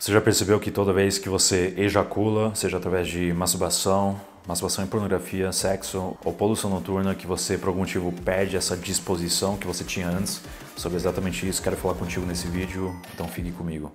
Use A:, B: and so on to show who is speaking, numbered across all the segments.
A: Você já percebeu que toda vez que você ejacula, seja através de masturbação, masturbação em pornografia, sexo ou poluição noturna, que você por algum motivo perde essa disposição que você tinha antes? Sobre exatamente isso, quero falar contigo nesse vídeo, então fique comigo.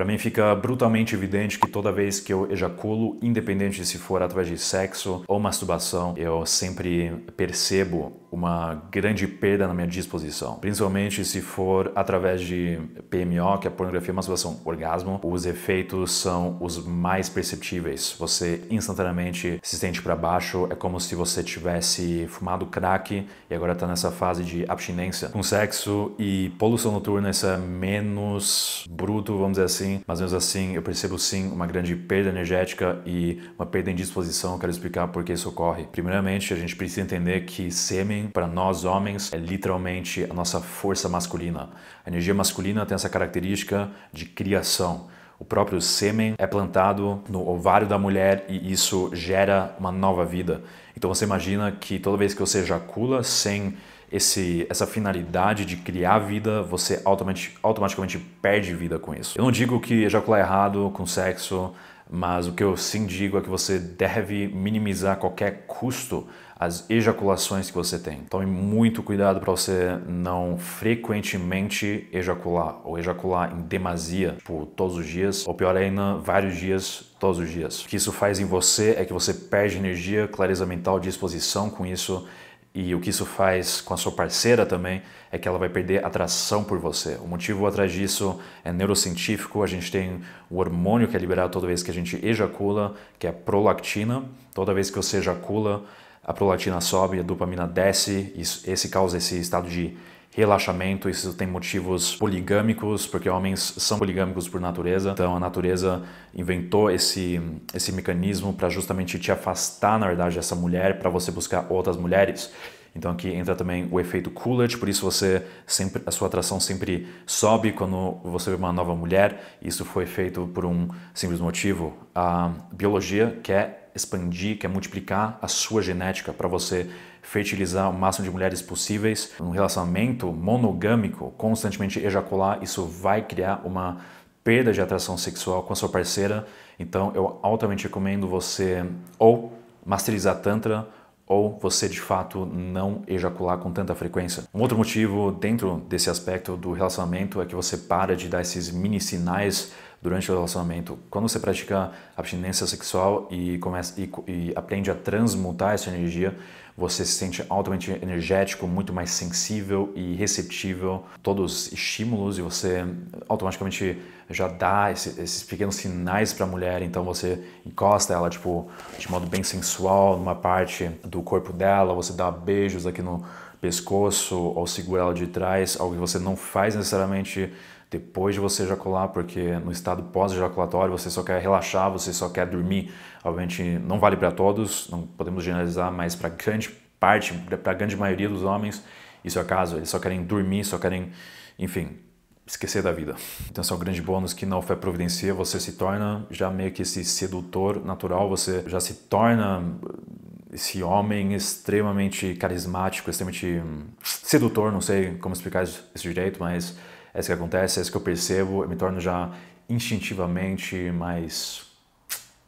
A: Para mim fica brutalmente evidente que toda vez que eu ejaculo, independente se for através de sexo ou masturbação, eu sempre percebo uma grande perda na minha disposição. Principalmente se for através de PMO, que é pornografia, masturbação, orgasmo, os efeitos são os mais perceptíveis. Você instantaneamente se sente para baixo, é como se você tivesse fumado crack e agora está nessa fase de abstinência. Com sexo e poluição noturna, isso é menos bruto, vamos dizer assim assim, mas mesmo assim eu percebo sim uma grande perda energética e uma perda em disposição. Eu quero explicar por que isso ocorre. Primeiramente, a gente precisa entender que sêmen, para nós homens, é literalmente a nossa força masculina. A energia masculina tem essa característica de criação. O próprio sêmen é plantado no ovário da mulher e isso gera uma nova vida. Então você imagina que toda vez que você ejacula sem esse, essa finalidade de criar vida, você automaticamente, perde vida com isso. Eu não digo que ejacular errado com sexo, mas o que eu sim digo é que você deve minimizar qualquer custo as ejaculações que você tem. Tome muito cuidado para você não frequentemente ejacular ou ejacular em demasia por todos os dias, ou pior ainda, vários dias todos os dias. O que isso faz em você é que você perde energia, clareza mental, disposição com isso e o que isso faz com a sua parceira também é que ela vai perder atração por você. O motivo atrás disso é neurocientífico. A gente tem o hormônio que é liberado toda vez que a gente ejacula, que é a prolactina. Toda vez que você ejacula, a prolactina sobe, a dopamina desce. Isso, esse causa esse estado de relaxamento, isso tem motivos poligâmicos, porque homens são poligâmicos por natureza. Então a natureza inventou esse esse mecanismo para justamente te afastar, na verdade, dessa mulher para você buscar outras mulheres. Então aqui entra também o efeito Coolidge, por isso você sempre a sua atração sempre sobe quando você vê uma nova mulher. Isso foi feito por um simples motivo. A biologia quer expandir, quer multiplicar a sua genética para você fertilizar o máximo de mulheres possíveis. Um relacionamento monogâmico, constantemente ejacular, isso vai criar uma perda de atração sexual com a sua parceira. Então eu altamente recomendo você ou masterizar tantra ou você de fato não ejacular com tanta frequência. Um outro motivo dentro desse aspecto do relacionamento é que você para de dar esses mini sinais durante o relacionamento. Quando você pratica abstinência sexual e, começa, e, e aprende a transmutar essa energia, você se sente altamente energético, muito mais sensível e receptível a todos os estímulos e você automaticamente já dá esse, esses pequenos sinais para a mulher, então você encosta ela tipo de modo bem sensual numa parte do corpo dela, você dá beijos aqui no pescoço ou segura ela de trás, algo que você não faz necessariamente depois de você ejacular, porque no estado pós-ejaculatório você só quer relaxar, você só quer dormir. Obviamente não vale para todos, não podemos generalizar, mas para grande parte, para a grande maioria dos homens, isso é o caso. Eles só querem dormir, só querem, enfim, esquecer da vida. Então, esse é grande bônus que na fé providencia, você se torna já meio que esse sedutor natural, você já se torna esse homem extremamente carismático, extremamente hum, sedutor, não sei como explicar isso direito, mas é isso que acontece, é isso que eu percebo, eu me torno já instintivamente mais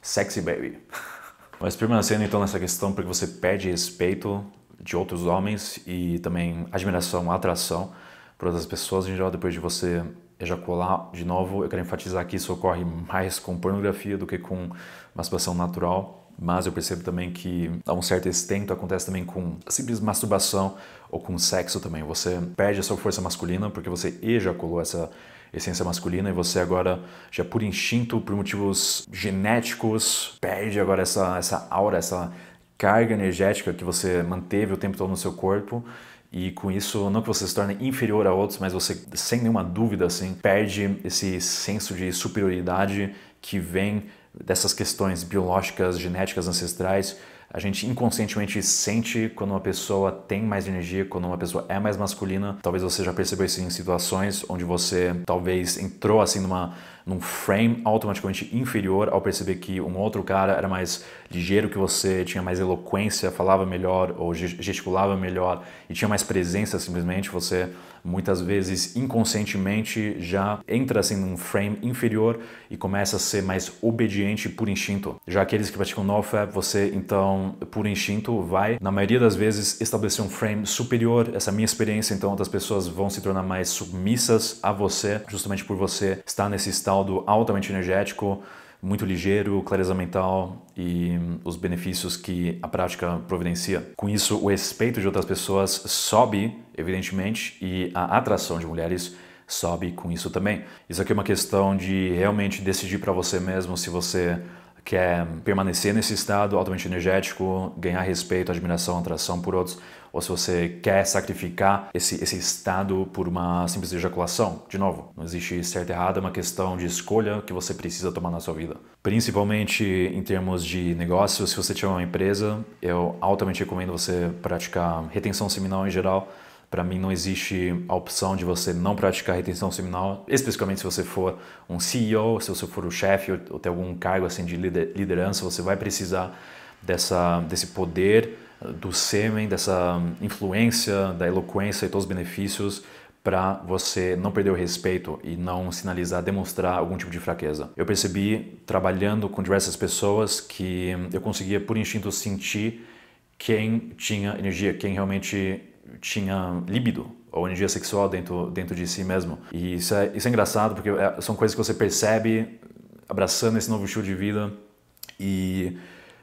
A: sexy baby. Mas permanecendo então nessa questão, porque você perde respeito de outros homens e também admiração, atração por outras pessoas em geral depois de você ejacular de novo. Eu quero enfatizar que isso ocorre mais com pornografia do que com masturbação natural mas eu percebo também que a um certo extento acontece também com simples masturbação ou com sexo também. Você perde a sua força masculina porque você ejaculou essa essência masculina e você agora, já por instinto, por motivos genéticos, perde agora essa, essa aura, essa carga energética que você manteve o tempo todo no seu corpo e com isso não que você se torne inferior a outros, mas você sem nenhuma dúvida assim perde esse senso de superioridade que vem dessas questões biológicas, genéticas, ancestrais, a gente inconscientemente sente quando uma pessoa tem mais energia, quando uma pessoa é mais masculina. Talvez você já percebeu isso em situações onde você talvez entrou assim numa num frame automaticamente inferior ao perceber que um outro cara era mais ligeiro que você, tinha mais eloquência, falava melhor ou gesticulava melhor e tinha mais presença simplesmente, você muitas vezes inconscientemente já entra assim num frame inferior e começa a ser mais obediente por instinto. Já aqueles que praticam NoFap, você então por instinto vai, na maioria das vezes, estabelecer um frame superior. Essa é minha experiência, então outras pessoas vão se tornar mais submissas a você, justamente por você estar nesse estado altamente energético, muito ligeiro, clareza mental e os benefícios que a prática providencia. Com isso, o respeito de outras pessoas sobe, evidentemente, e a atração de mulheres sobe com isso também. Isso aqui é uma questão de realmente decidir para você mesmo se você quer permanecer nesse estado altamente energético, ganhar respeito, admiração, atração por outros, ou se você quer sacrificar esse, esse estado por uma simples ejaculação. De novo, não existe certo e errado, é uma questão de escolha que você precisa tomar na sua vida. Principalmente em termos de negócio, se você tiver uma empresa, eu altamente recomendo você praticar retenção seminal em geral, para mim não existe a opção de você não praticar retenção seminal, especificamente se você for um CEO, se você for o chefe ou, ou ter algum cargo assim de liderança, você vai precisar dessa, desse poder uh, do sêmen, dessa influência, da eloquência e todos os benefícios para você não perder o respeito e não sinalizar, demonstrar algum tipo de fraqueza. Eu percebi trabalhando com diversas pessoas que eu conseguia por instinto sentir quem tinha energia, quem realmente tinha líbido ou energia sexual dentro, dentro de si mesmo. E isso é, isso é engraçado porque é, são coisas que você percebe abraçando esse novo estilo de vida e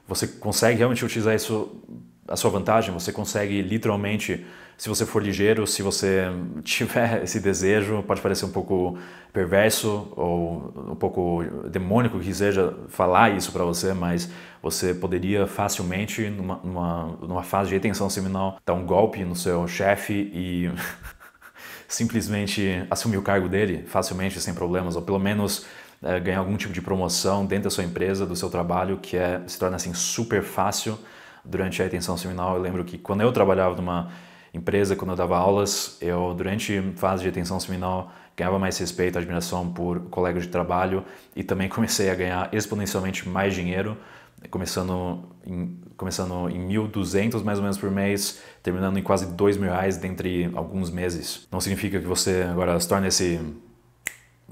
A: você consegue realmente utilizar isso a sua vantagem, você consegue literalmente, se você for ligeiro, se você tiver esse desejo, pode parecer um pouco perverso ou um pouco demônico que seja falar isso para você, mas você poderia facilmente, numa, numa, numa fase de retenção seminal, dar um golpe no seu chefe e simplesmente assumir o cargo dele facilmente, sem problemas, ou pelo menos é, ganhar algum tipo de promoção dentro da sua empresa, do seu trabalho, que é, se torna assim super fácil durante a retenção seminal. Eu lembro que quando eu trabalhava numa empresa, quando eu dava aulas, eu durante fase de retenção seminal ganhava mais respeito, admiração por colegas de trabalho e também comecei a ganhar exponencialmente mais dinheiro, começando em, começando em 1.200 mais ou menos por mês, terminando em quase 2 mil reais dentre alguns meses. Não significa que você agora se torne esse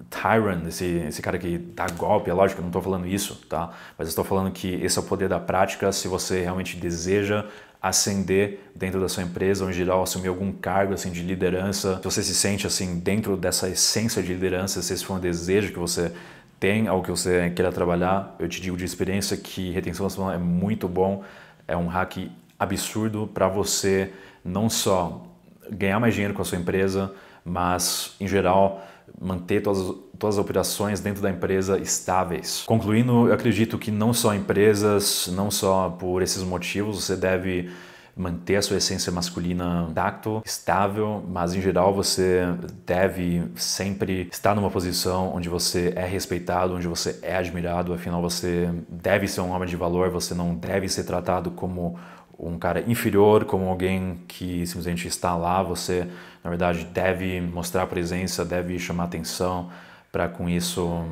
A: tyrant, esse, esse cara que dá golpe, é lógico, eu não estou falando isso, tá? Mas estou falando que esse é o poder da prática se você realmente deseja ascender dentro da sua empresa ou em geral assumir algum cargo assim de liderança, se você se sente assim dentro dessa essência de liderança, se esse for um desejo que você tem, algo que você queira trabalhar, eu te digo de experiência que retenção nacional é muito bom, é um hack absurdo para você não só ganhar mais dinheiro com a sua empresa, mas em geral manter todas, todas as operações dentro da empresa estáveis. Concluindo, eu acredito que não só empresas, não só por esses motivos, você deve manter a sua essência masculina intacto, estável, mas em geral você deve sempre estar numa posição onde você é respeitado, onde você é admirado, afinal você deve ser um homem de valor, você não deve ser tratado como um cara inferior, como alguém que simplesmente está lá, você na verdade deve mostrar presença, deve chamar atenção para com isso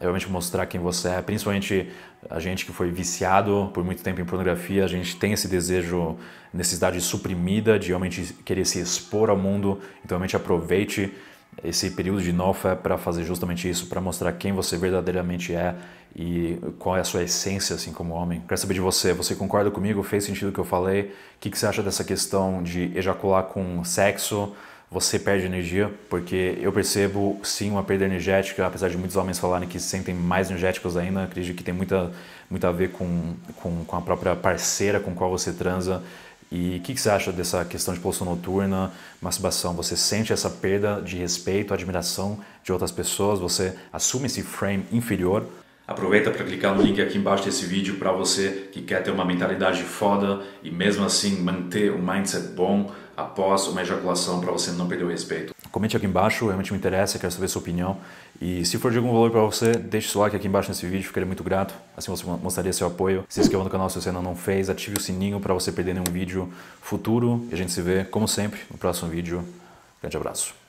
A: realmente mostrar quem você é, principalmente a gente que foi viciado por muito tempo em pornografia, a gente tem esse desejo, necessidade suprimida de realmente querer se expor ao mundo, então realmente aproveite esse período de NoFap para fazer justamente isso, para mostrar quem você verdadeiramente é e qual é a sua essência assim como homem. Quero saber de você, você concorda comigo? Fez sentido o que eu falei? O que, que você acha dessa questão de ejacular com sexo? Você perde energia? Porque eu percebo sim uma perda energética, apesar de muitos homens falarem que se sentem mais energéticos ainda, acredito que tem muita, muito a ver com, com, com a própria parceira com qual você transa. E o que, que, você acha dessa questão de pulsão noturna, masturbação? Você sente essa perda de respeito, admiração de outras pessoas? Você assume esse frame inferior? Aproveita para clicar no link aqui embaixo desse vídeo para você que quer ter uma mentalidade foda e mesmo assim manter um mindset bom após uma ejaculação para você não perder o respeito. Comente aqui embaixo, realmente me interessa, quero saber sua opinião. E se for de algum valor para você, deixe seu like aqui embaixo nesse vídeo, ficaria muito grato. Assim você mostraria seu apoio. Se inscreva no canal se você ainda não fez, ative o sininho para você perder nenhum vídeo futuro. E a gente se vê, como sempre, no próximo vídeo. Grande abraço.